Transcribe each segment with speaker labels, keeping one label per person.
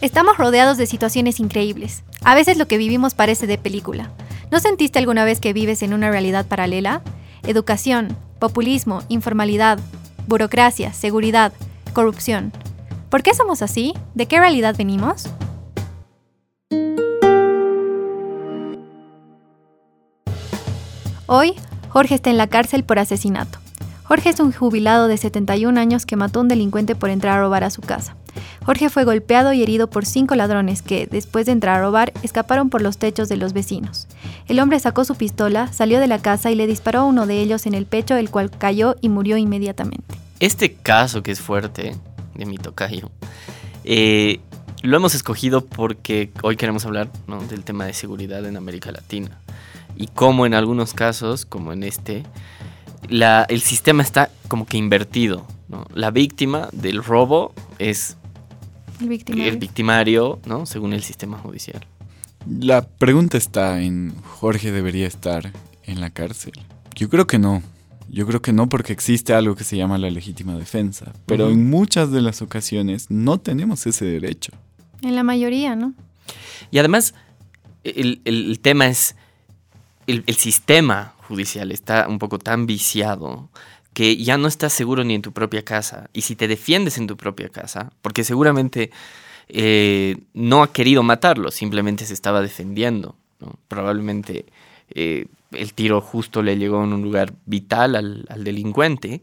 Speaker 1: Estamos rodeados de situaciones increíbles. A veces lo que vivimos parece de película. ¿No sentiste alguna vez que vives en una realidad paralela? Educación, populismo, informalidad, burocracia, seguridad, corrupción. ¿Por qué somos así? ¿De qué realidad venimos? Hoy, Jorge está en la cárcel por asesinato. Jorge es un jubilado de 71 años que mató a un delincuente por entrar a robar a su casa. Jorge fue golpeado y herido por cinco ladrones que, después de entrar a robar, escaparon por los techos de los vecinos. El hombre sacó su pistola, salió de la casa y le disparó a uno de ellos en el pecho, el cual cayó y murió inmediatamente.
Speaker 2: Este caso que es fuerte, de mi tocayo, eh, lo hemos escogido porque hoy queremos hablar del tema de seguridad en América Latina y cómo en algunos casos, como en este, el sistema está como que invertido. La víctima del robo es
Speaker 1: el victimario.
Speaker 2: el victimario, ¿no? según el sistema judicial.
Speaker 3: La pregunta está en, ¿Jorge debería estar en la cárcel? Yo creo que no. Yo creo que no porque existe algo que se llama la legítima defensa. Pero en muchas de las ocasiones no tenemos ese derecho.
Speaker 1: En la mayoría, ¿no?
Speaker 2: Y además, el, tema es, el, el, sistema judicial está un poco tan viciado que ya no estás seguro ni en tu propia casa. Y si te defiendes en tu propia casa, porque seguramente eh, no ha querido matarlo, simplemente se estaba defendiendo. Probablemente eh, el tiro justo le llegó en un lugar vital al, al delincuente.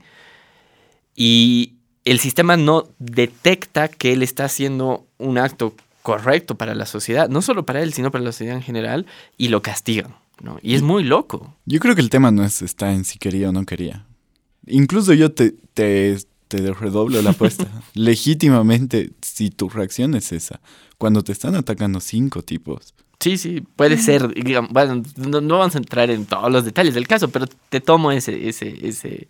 Speaker 2: Y el sistema no detecta que él está haciendo un acto correcto para la sociedad, no solo para él, sino para la sociedad en general, y lo castigan. ¿no? Y es muy loco.
Speaker 3: Yo creo que el tema no es está en si quería o no quería. Incluso yo te, te, te redoblo la apuesta. Legítimamente, si tu reacción es esa, cuando te están atacando cinco tipos.
Speaker 2: Sí, sí, puede ser. bueno, no, vamos a entrar en todos los detalles del caso, pero te tomo ese, ese, ese,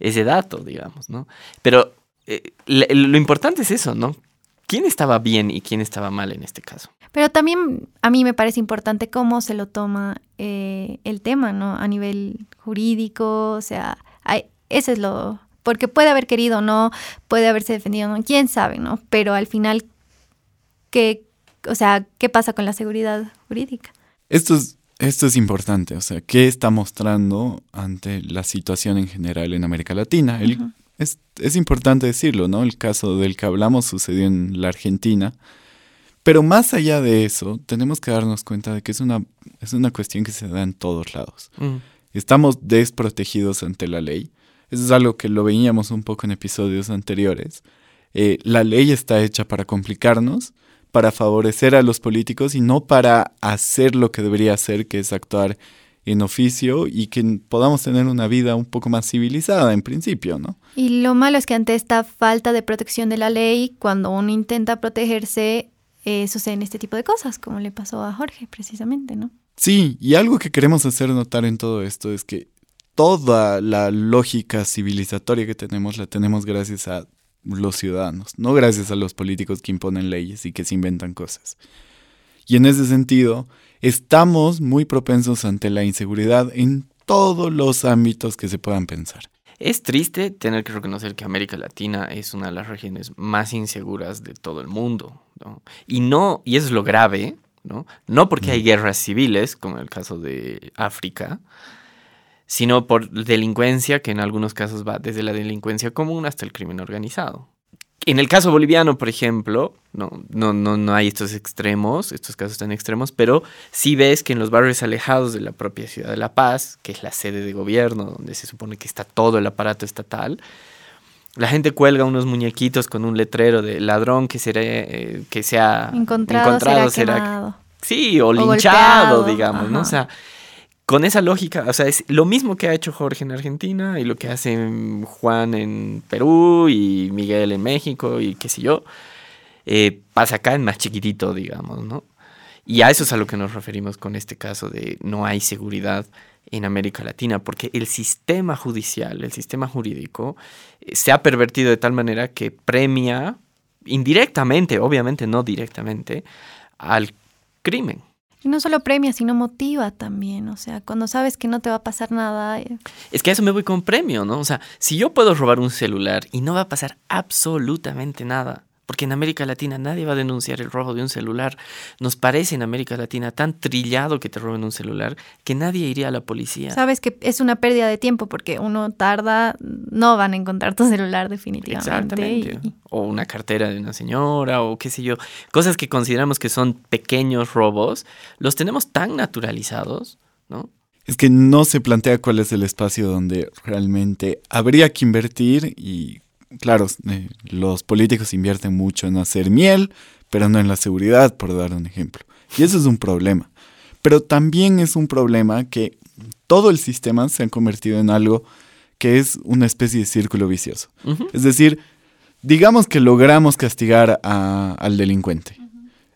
Speaker 2: ese dato, digamos, ¿no? Pero eh, lo importante es eso, ¿no? ¿Quién estaba bien y quién estaba mal en este caso?
Speaker 1: Pero también a mí me parece importante cómo se lo toma eh, el tema, ¿no? A nivel jurídico, o sea, hay, ese es lo... Porque puede haber querido o no, puede haberse defendido no, quién sabe, ¿no? Pero al final, ¿qué, o sea, ¿qué pasa con la seguridad jurídica?
Speaker 3: Esto es, esto es importante, o sea, ¿qué está mostrando ante la situación en general en América Latina? es, es importante decirlo, ¿no? El caso del que hablamos sucedió en la Argentina. Pero más allá de eso, tenemos que darnos cuenta de que es una, es una cuestión que se da en todos lados. Mm. Estamos desprotegidos ante la ley. Eso es algo que lo veíamos un poco en episodios anteriores. Eh, la ley está hecha para complicarnos, para favorecer a los políticos y no para hacer lo que debería hacer, que es actuar en oficio y que podamos tener una vida un poco más civilizada en principio, ¿no?
Speaker 1: Y lo malo es que ante esta falta de protección de la ley, cuando uno intenta protegerse, eh, suceden este tipo de cosas, como le pasó a Jorge precisamente, ¿no?
Speaker 3: Sí, y algo que queremos hacer notar en todo esto es que toda la lógica civilizatoria que tenemos la tenemos gracias a los ciudadanos, no gracias a los políticos que imponen leyes y que se inventan cosas. Y en ese sentido, estamos muy propensos ante la inseguridad en todos los ámbitos que se puedan pensar.
Speaker 2: Es triste tener que reconocer que América Latina es una de las regiones más inseguras de todo el mundo. Y no, y eso es lo grave, ¿no? No porque hay guerras civiles, como en el caso de África, sino por delincuencia que en algunos casos va desde la delincuencia común hasta el crimen organizado. En el caso boliviano, por ejemplo, no, no, no, no hay estos extremos, estos casos tan extremos, pero sí ves que en los barrios alejados de la propia ciudad de La Paz, que es la sede de gobierno, donde se supone que está todo el aparato estatal, la gente cuelga unos muñequitos con un letrero de ladrón que, será, eh, que sea
Speaker 1: encontrado, será,
Speaker 2: sí, o, linchado, digamos, ¿no? O sea, con esa lógica, o sea, es lo mismo que ha hecho Jorge en Argentina y lo que hace Juan en Perú y Miguel en México y qué sé yo, eh, pasa acá en más chiquitito, digamos, ¿no? Y a eso es a lo que nos referimos con este caso de no hay seguridad en América Latina, porque el sistema judicial, el sistema jurídico, eh, se ha pervertido de tal manera que premia indirectamente, obviamente no directamente, al crimen.
Speaker 1: Y no solo premia, sino motiva también. O sea, cuando sabes que no te va a pasar nada. Eh.
Speaker 2: Es que a eso me voy con premio, ¿no? O sea, si yo puedo robar un celular y no va a pasar absolutamente nada, Porque en América Latina nadie va a denunciar el robo de un celular. Nos parece en América Latina tan trillado que te roben un celular que nadie iría a la policía.
Speaker 1: Sabes que es una pérdida de tiempo porque uno tarda, no van a encontrar tu celular definitivamente.
Speaker 2: Exactamente. O una cartera de una señora o qué sé yo. Cosas que consideramos que son pequeños robos, los tenemos tan naturalizados, ¿no?
Speaker 3: Es que no se plantea cuál es el espacio donde realmente habría que invertir y claro, eh, los políticos invierten mucho en hacer miel, pero no en la seguridad, por dar un ejemplo. Y eso es un problema. Pero también es un problema que todo el sistema se ha convertido en algo que es una especie de círculo vicioso. Es decir, digamos que logramos castigar al delincuente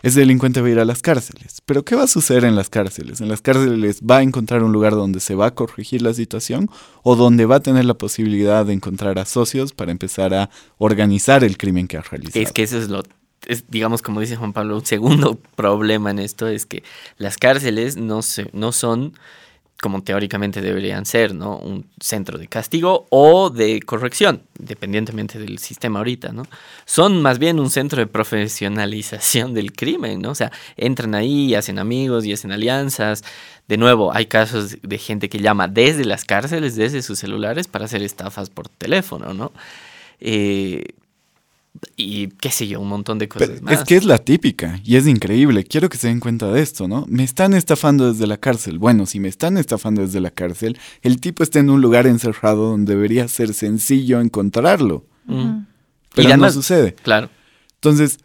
Speaker 3: ese delincuente va a ir a las cárceles. Pero ¿qué va a suceder en las cárceles? ¿En las cárceles va a encontrar un lugar donde se va a corregir la situación o donde va a tener la posibilidad de encontrar a socios para empezar a organizar el crimen que ha realizado?
Speaker 2: Es que eso es lo, digamos, como dice Juan Pablo, un segundo problema en esto es que las cárceles no, se, no son como teóricamente deberían ser, ¿no? Un centro de castigo o de corrección, independientemente del sistema ahorita, ¿no? Son más bien un centro de profesionalización del crimen, ¿no? O sea, entran ahí, hacen amigos y hacen alianzas. De nuevo, hay casos de gente que llama desde las cárceles, desde sus celulares, para hacer estafas por teléfono, ¿no? Eh, y qué sé yo, un montón de cosas más.
Speaker 3: Es que es la típica y es increíble. Quiero que se den cuenta de esto, ¿no? Me están estafando desde la cárcel. Bueno, si me están estafando desde la cárcel, el tipo está en un lugar encerrado donde debería ser sencillo encontrarlo. Pero no sucede.
Speaker 2: Claro.
Speaker 3: Entonces,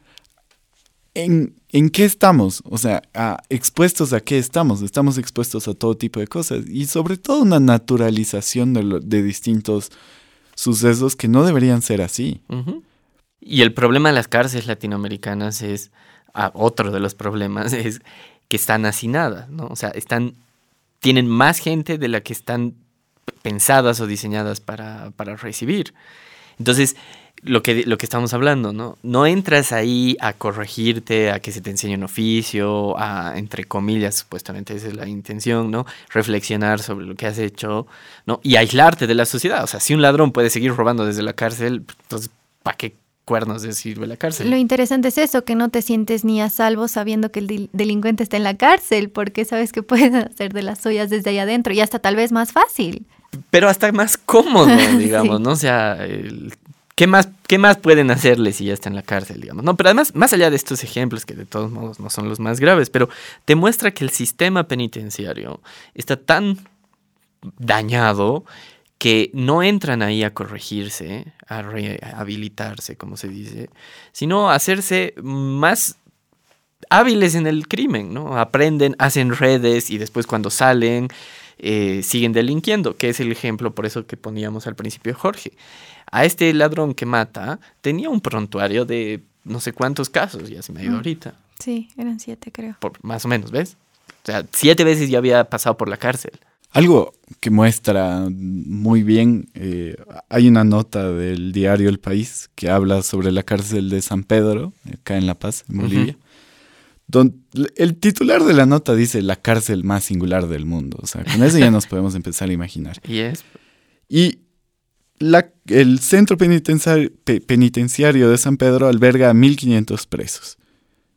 Speaker 3: ¿en, ¿en qué estamos? O sea, ¿expuestos a qué estamos? Estamos expuestos a todo tipo de cosas y sobre todo una naturalización de, de distintos sucesos que no deberían ser así.
Speaker 2: Y el problema de las cárceles latinoamericanas es, ah, otro de los problemas es que están hacinadas, ¿no? O sea, están, tienen más gente de la que están pensadas o diseñadas para, para recibir. Entonces, lo que, lo que estamos hablando, ¿no? No entras ahí a corregirte, a que se te enseñe un oficio, a, entre comillas, supuestamente esa es la intención, ¿no? Reflexionar sobre lo que has hecho, ¿no? Y aislarte de la sociedad. O sea, si un ladrón puede seguir robando desde la cárcel, entonces, ¿para qué cuernos de sirve la cárcel.
Speaker 1: Lo interesante es eso, que no te sientes ni a salvo sabiendo que el delincuente está en la cárcel, porque sabes que puedes hacer de las suyas desde ahí adentro y hasta tal vez más fácil.
Speaker 2: Pero hasta más cómodo, digamos, ¿no? O sea, ¿qué, más, ¿qué más pueden hacerle si ya está en la cárcel, digamos? No, pero además, más allá de estos ejemplos, que de todos modos no son los más graves, pero te muestra que el sistema penitenciario está tan dañado que no entran ahí a corregirse, a rehabilitarse, como se dice, sino a hacerse más hábiles en el crimen, ¿no? Aprenden, hacen redes y después cuando salen eh, siguen delinquiendo, que es el ejemplo por eso que poníamos al principio Jorge. A este ladrón que mata tenía un prontuario de no sé cuántos casos, ya se me ha ido mm. ahorita.
Speaker 1: Sí, eran siete creo.
Speaker 2: Por, más o menos, ¿ves? O sea, siete veces ya había pasado por la cárcel.
Speaker 3: Algo que muestra muy bien, eh, hay una nota del diario El País que habla sobre la cárcel de San Pedro, acá en La Paz, en Bolivia. donde el titular de la nota dice la cárcel más singular del mundo. O sea, con eso ya nos podemos empezar a imaginar. Y la, el centro penitenciario, penitenciario de San Pedro alberga a 1.500 presos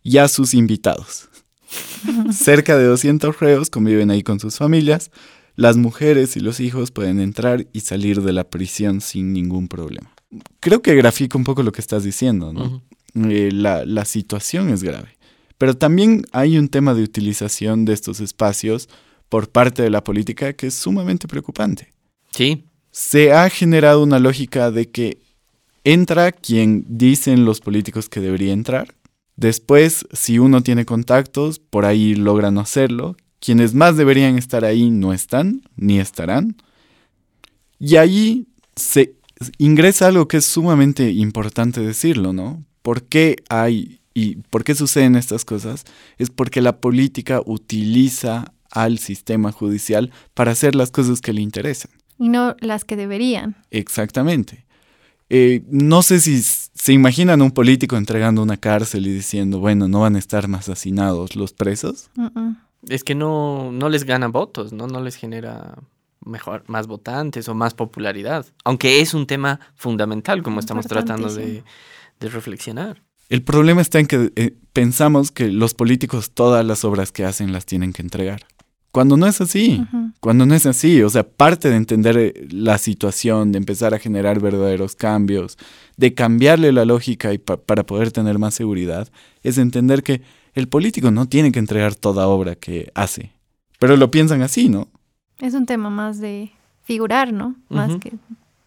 Speaker 3: y a sus invitados. Cerca de 200 reos conviven ahí con sus familias las mujeres y los hijos pueden entrar y salir de la prisión sin ningún problema. Creo que grafica un poco lo que estás diciendo, ¿no? Eh, la, situación es grave. Pero también hay un tema de utilización de estos espacios por parte de la política que es sumamente preocupante.
Speaker 2: Sí.
Speaker 3: Se ha generado una lógica de que entra quien dicen los políticos que debería entrar. Después, si uno tiene contactos, por ahí logra no hacerlo. Quienes más deberían estar ahí no están, ni estarán. Y ahí se ingresa algo que es sumamente importante decirlo, ¿no? ¿Por qué hay y por qué suceden estas cosas? Es porque la política utiliza al sistema judicial para hacer las cosas que le interesan.
Speaker 1: Y no las que deberían.
Speaker 3: Exactamente. Eh, no sé si se imaginan un político entregando una cárcel y diciendo, bueno, no van a estar más hacinados los presos
Speaker 2: es que no, no les gana votos, ¿no? No les genera mejor, más votantes o más popularidad. Aunque es un tema fundamental, como estamos tratando de, reflexionar.
Speaker 3: El problema está en que eh, pensamos que los políticos todas las obras que hacen las tienen que entregar. Cuando no es así, cuando no es así, o sea, parte de entender eh, la situación, de empezar a generar verdaderos cambios, de cambiarle la lógica y pa- para poder tener más seguridad, es entender que el político no tiene que entregar toda obra que hace. Pero lo piensan así, ¿no?
Speaker 1: Es un tema más de figurar, ¿no? Más que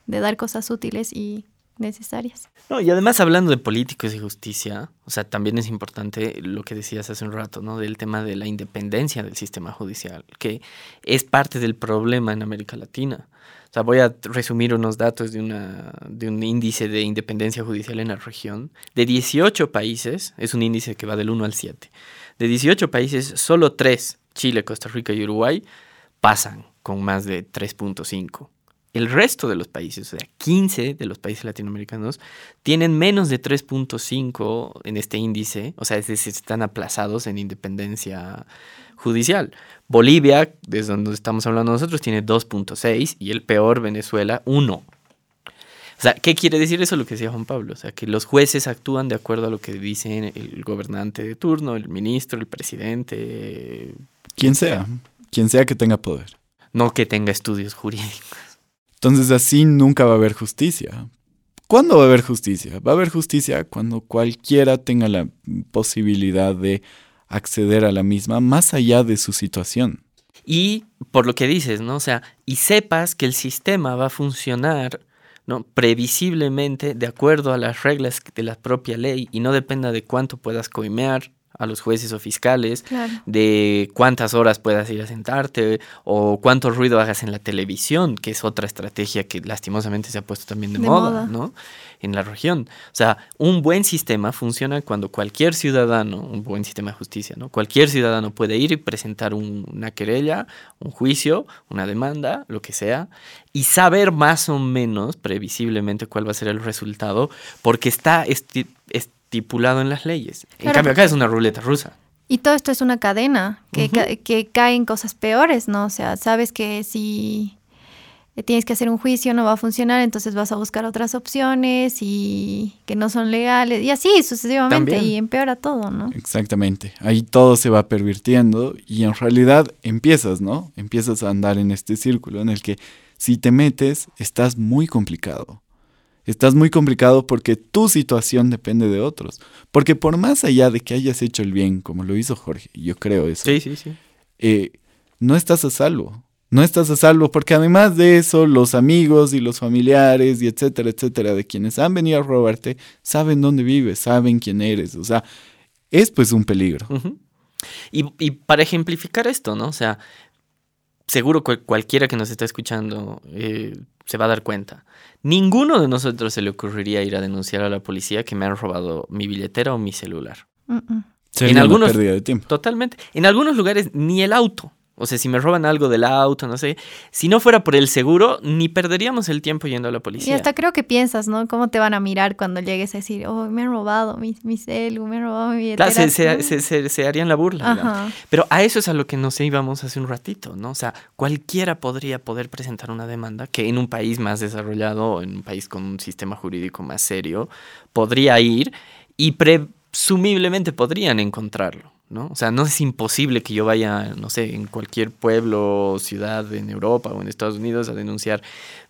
Speaker 1: de dar cosas útiles y necesarias.
Speaker 2: No, y además hablando de políticos y justicia, o sea, también es importante lo que decías hace un rato, ¿no? Del tema de la independencia del sistema judicial, que es parte del problema en América Latina. O sea, voy a resumir unos datos de, una, de un índice de independencia judicial en la región. De 18 países, es un índice que va del 1 al 7. De 18 países, solo 3, Chile, Costa Rica y Uruguay, pasan con más de 3.5. El resto de los países, o sea, 15 de los países latinoamericanos, tienen menos de 3.5 en este índice, o sea, es decir, están aplazados en independencia judicial. Bolivia, desde donde estamos hablando nosotros, tiene 2.6 y el peor, Venezuela, 1. O sea, ¿qué quiere decir eso? Lo que decía Juan Pablo. O sea, que los jueces actúan de acuerdo a lo que dicen el gobernante de turno, el ministro, el presidente,
Speaker 3: Quien sea, quien sea que tenga poder.
Speaker 2: no que tenga estudios jurídicos.
Speaker 3: Entonces así nunca va a haber justicia. ¿Cuándo va a haber justicia? Va a haber justicia cuando cualquiera tenga la posibilidad de acceder a la misma más allá de su situación.
Speaker 2: Y por lo que dices, ¿no? O sea, y sepas que el sistema va a funcionar, ¿no? Previsiblemente de acuerdo a las reglas de la propia ley y no dependa de cuánto puedas coimear a los jueces o fiscales,
Speaker 1: Claro.
Speaker 2: de cuántas horas puedas ir a sentarte o cuánto ruido hagas en la televisión, que es otra estrategia que lastimosamente se ha puesto también de,
Speaker 1: De
Speaker 2: moda,
Speaker 1: moda.
Speaker 2: ¿no? En la región. O sea, un buen sistema funciona cuando cualquier ciudadano, un buen sistema de justicia, ¿no? Cualquier ciudadano puede ir y presentar un- una querella, un juicio, una demanda, lo que sea, y saber más o menos previsiblemente cuál va a ser el resultado, porque está estipulado en las leyes. En cambio, acá es una ruleta rusa.
Speaker 1: Y todo esto es una cadena que,
Speaker 2: Ujú.
Speaker 1: ca- que caen cosas peores, ¿no? O sea, sabes que si tienes que hacer un juicio no va a funcionar, entonces vas a buscar otras opciones y que no son legales y así sucesivamente
Speaker 2: También.
Speaker 1: y empeora todo, ¿no?
Speaker 3: Exactamente. Ahí todo se va pervirtiendo y en realidad empiezas, ¿no? Empiezas a andar en este círculo en el que si te metes estás muy complicado. Estás muy complicado porque tu situación depende de otros. Porque por más allá de que hayas hecho el bien, como lo hizo Jorge, yo creo eso,
Speaker 2: Sí, sí, sí.
Speaker 3: eh, no estás a salvo. No estás a salvo porque además de eso, los amigos y los familiares y etcétera, etcétera, de quienes han venido a robarte, saben dónde vives, saben quién eres. O sea, es pues un peligro.
Speaker 2: Y, y para ejemplificar esto, ¿no? O sea, seguro cual- cualquiera que nos está escuchando eh, se va a dar cuenta. Ninguno de nosotros se le ocurriría ir a denunciar a la policía que me han robado mi billetera o mi celular.
Speaker 1: Mm, mm.
Speaker 3: Sería
Speaker 2: En
Speaker 3: una
Speaker 2: algunos-
Speaker 3: pérdida de tiempo.
Speaker 2: Totalmente. En algunos lugares ni el auto. O sea, si me roban algo del auto, no sé. Si no fuera por el seguro, ni perderíamos el tiempo yendo a la
Speaker 1: Y
Speaker 2: policía.
Speaker 1: hasta creo que piensas, ¿no? ¿Cómo te van a mirar cuando llegues a decir, oh, me han robado mi, mi celu, me han robado mi billetera?
Speaker 2: Claro, se, se- se- se- se harían la burla. digamos. Pero a eso es a lo que nos íbamos hace un ratito, ¿no? O sea, cualquiera podría poder presentar una demanda que en un país más desarrollado, en un país con un sistema jurídico más serio, podría ir y presumiblemente podrían encontrarlo, ¿no? O sea, no es imposible que yo vaya, no sé, en cualquier pueblo o ciudad en Europa o en Estados Unidos a denunciar,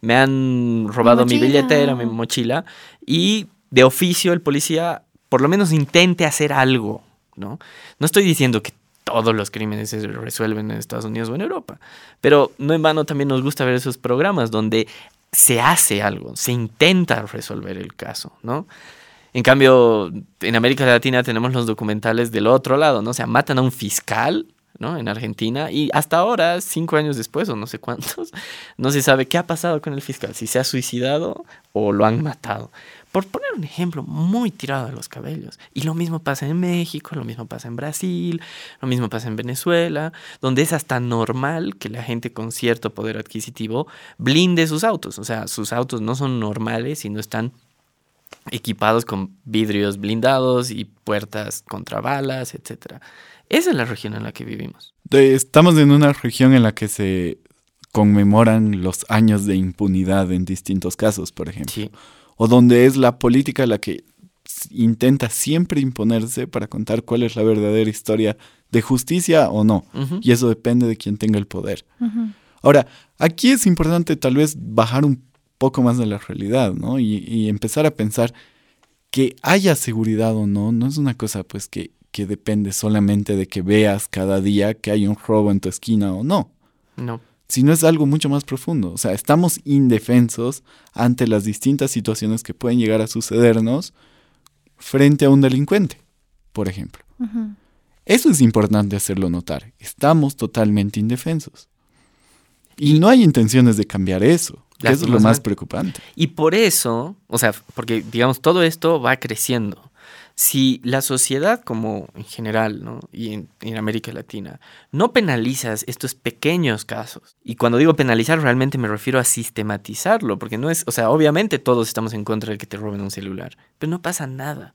Speaker 2: me han robado mi,
Speaker 1: mochila.
Speaker 2: billetera, mi mochila, y de oficio el policía por lo menos intente hacer algo, ¿no? No estoy diciendo que todos los crímenes se resuelven en Estados Unidos o en Europa, pero no en vano también nos gusta ver esos programas donde se hace algo, se intenta resolver el caso, ¿no? En cambio, en América Latina tenemos los documentales del otro lado, ¿no? O sea, matan a un fiscal, ¿no? En Argentina y hasta ahora, cinco años después o no sé cuántos, no se sabe qué ha pasado con el fiscal, si se ha suicidado o lo han matado. Por poner un ejemplo muy tirado de los cabellos. Y lo mismo pasa en México, lo mismo pasa en Brasil, lo mismo pasa en Venezuela, donde es hasta normal que la gente con cierto poder adquisitivo blinde sus autos. O sea, sus autos no son normales, sino están equipados con vidrios blindados y puertas contra balas, etc. Esa es la región en la que vivimos.
Speaker 3: Estamos en una región en la que se conmemoran los años de impunidad en distintos casos, por ejemplo.
Speaker 2: Sí.
Speaker 3: O donde es la política la que intenta siempre imponerse para contar cuál es la verdadera historia de justicia o no. Y eso depende de quién tenga el poder. Ahora, aquí es importante tal vez bajar un poco más de la realidad, ¿no? Y, y empezar a pensar que haya seguridad o no, no es una cosa pues que, que depende solamente de que veas cada día que hay un robo en tu esquina o no,
Speaker 2: No.
Speaker 3: sino es algo mucho más profundo. O sea, estamos indefensos ante las distintas situaciones que pueden llegar a sucedernos frente a un delincuente, por ejemplo. Eso es importante hacerlo notar. Estamos totalmente indefensos. Y no hay intenciones de cambiar eso. Eso es lo más preocupante.
Speaker 2: Y por eso, o sea, porque digamos, todo esto va creciendo. Si la sociedad como en general, ¿no? Y en, en América Latina, no penalizas estos pequeños casos, y cuando digo penalizar realmente me refiero a sistematizarlo, porque no es, o sea, obviamente todos estamos en contra de que te roben un celular, pero no pasa nada.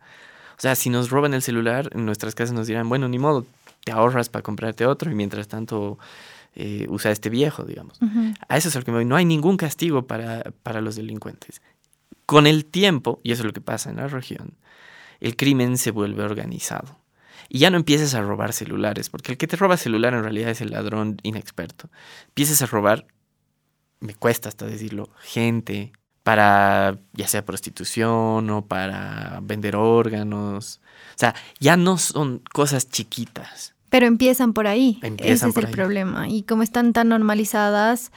Speaker 2: O sea, si nos roban el celular, en nuestras casas nos dirán, bueno, ni modo, te ahorras para comprarte otro y mientras tanto eh, usa este viejo, digamos. A eso es lo que me voy. No hay ningún castigo para, para los delincuentes. Con el tiempo, y eso es lo que pasa en la región, el crimen se vuelve organizado. Y ya no empiezas a robar celulares, porque el que te roba celular en realidad es el ladrón inexperto. Empiezas a robar, me cuesta hasta decirlo, gente para ya sea prostitución o para vender órganos. O sea, ya no son cosas chiquitas.
Speaker 1: Pero empiezan por ahí.
Speaker 2: Empiezan
Speaker 1: Ese es el
Speaker 2: ahí.
Speaker 1: problema. Y como están tan normalizadas,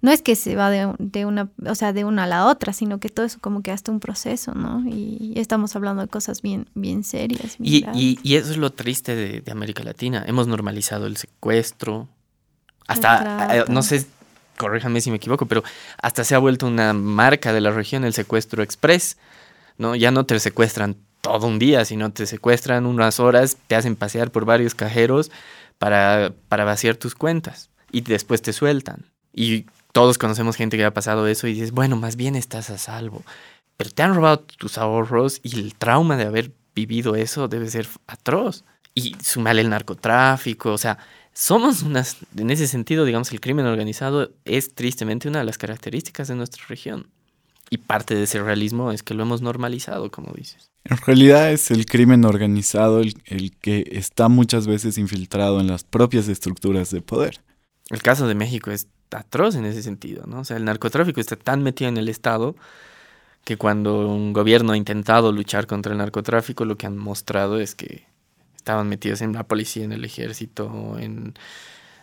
Speaker 1: no es que se va de, de una, o sea, de una a la otra, sino que todo eso como que hasta un proceso, ¿no? Y estamos hablando de cosas bien, bien serias.
Speaker 2: Y, y- y eso es lo triste de, de América Latina. Hemos normalizado el secuestro. Hasta, eh, no sé, corríjame si me equivoco, pero hasta se ha vuelto una marca de la región el secuestro express. ¿no? Ya no te secuestran todo un día, sino te secuestran unas horas, te hacen pasear por varios cajeros para, para vaciar tus cuentas y después te sueltan. Y todos conocemos gente que ha pasado eso y dices, bueno, más bien estás a salvo. Pero te han robado tus ahorros y el trauma de haber vivido eso debe ser atroz. Y sumarle el narcotráfico, o sea, somos unas, en ese sentido, digamos, el crimen organizado es tristemente una de las características de nuestra región. Y parte de ese realismo es que lo hemos normalizado, como dices.
Speaker 3: En realidad es el crimen organizado el, el que está muchas veces infiltrado en las propias estructuras de poder.
Speaker 2: El caso de México es atroz en ese sentido, ¿no? O sea, el narcotráfico está tan metido en el Estado que cuando un gobierno ha intentado luchar contra el narcotráfico, lo que han mostrado es que estaban metidos en la policía, en el ejército, en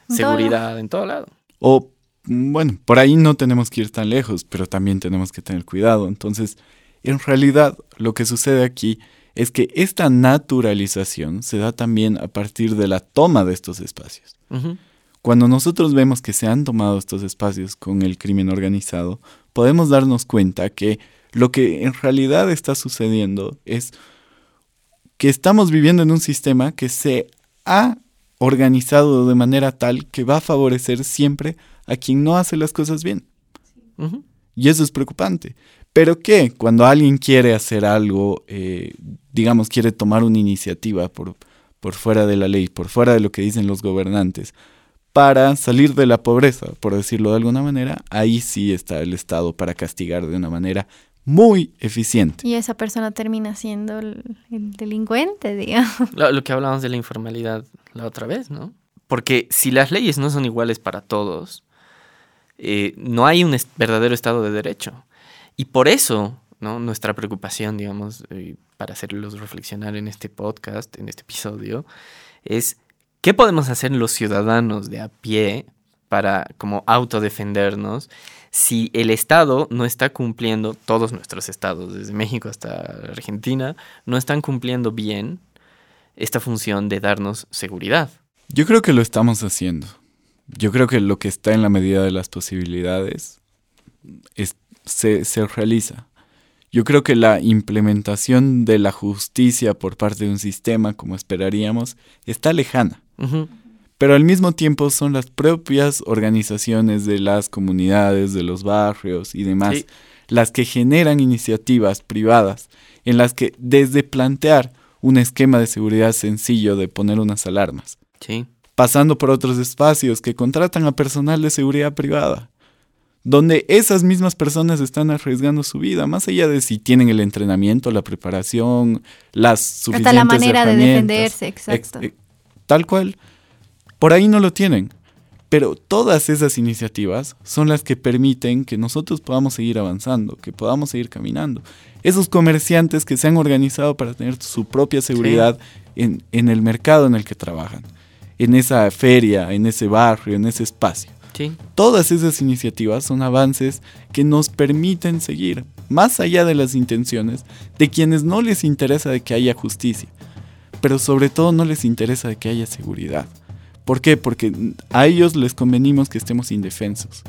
Speaker 2: seguridad, en todo lado.
Speaker 3: O, bueno, por ahí no tenemos que ir tan lejos, pero también tenemos que tener cuidado. Entonces, en realidad, lo que sucede aquí es que esta naturalización se da también a partir de la toma de estos espacios. Cuando nosotros vemos que se han tomado estos espacios con el crimen organizado, podemos darnos cuenta que lo que en realidad está sucediendo es que estamos viviendo en un sistema que se ha organizado de manera tal que va a favorecer siempre a quien no hace las cosas bien. Y eso es preocupante. Pero que cuando alguien quiere hacer algo, eh, digamos, quiere tomar una iniciativa por, por fuera de la ley, por fuera de lo que dicen los gobernantes, para salir de la pobreza, por decirlo de alguna manera, ahí sí está el Estado para castigar de una manera muy eficiente.
Speaker 1: Y esa persona termina siendo el, el delincuente, digamos.
Speaker 2: Lo, lo que hablábamos de la informalidad la otra vez, ¿no? Porque si las leyes no son iguales para todos, eh, no hay un verdadero Estado de Derecho. Y por eso, ¿no? Nuestra preocupación, digamos, eh, para hacerlos reflexionar en este podcast, en este episodio, es qué podemos hacer los ciudadanos de a pie para como autodefendernos si el Estado no está cumpliendo, todos nuestros estados, desde México hasta Argentina, no están cumpliendo bien esta función de darnos seguridad.
Speaker 3: Yo creo que lo estamos haciendo. Yo creo que lo que está en la medida de las posibilidades es- se, se realiza. Yo creo que la implementación de la justicia por parte de un sistema, como esperaríamos, está lejana. Pero al mismo tiempo son las propias organizaciones de las comunidades, de los barrios y demás,
Speaker 2: Sí.
Speaker 3: las que generan iniciativas privadas en las que desde plantear un esquema de seguridad sencillo de poner unas alarmas,
Speaker 2: Sí.
Speaker 3: Pasando por otros espacios que contratan a personal de seguridad privada, donde esas mismas personas están arriesgando su vida, más allá de si tienen el entrenamiento, la preparación, las suficientes
Speaker 1: Hasta la manera de defenderse, exacto.
Speaker 3: Ex- eh, tal cual. Por ahí no lo tienen. Pero todas esas iniciativas son las que permiten que nosotros podamos seguir avanzando, que podamos seguir caminando. Esos comerciantes que se han organizado para tener su propia seguridad en, en el mercado en el que trabajan, en esa feria, en ese barrio, en ese espacio.
Speaker 2: Sí.
Speaker 3: Todas esas iniciativas son avances que nos permiten seguir, más allá de las intenciones de quienes no les interesa de que haya justicia, pero sobre todo no les interesa de que haya seguridad. ¿Por qué? Porque a ellos les convenimos que estemos indefensos.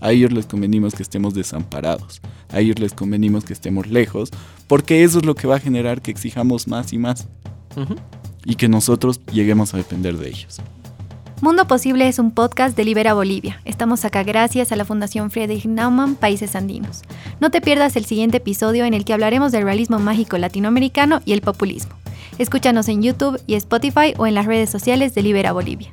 Speaker 3: A ellos les convenimos que estemos desamparados. A ellos les convenimos que estemos lejos, porque eso es lo que va a generar que exijamos más y más
Speaker 2: Ujú.
Speaker 3: Y que nosotros lleguemos a depender de ellos.
Speaker 1: Mundo Posible es un podcast de Libera Bolivia. Estamos acá gracias a la Fundación Friedrich Naumann Países Andinos. No te pierdas el siguiente episodio en el que hablaremos del realismo mágico latinoamericano y el populismo. Escúchanos en YouTube y Spotify o en las redes sociales de Libera Bolivia.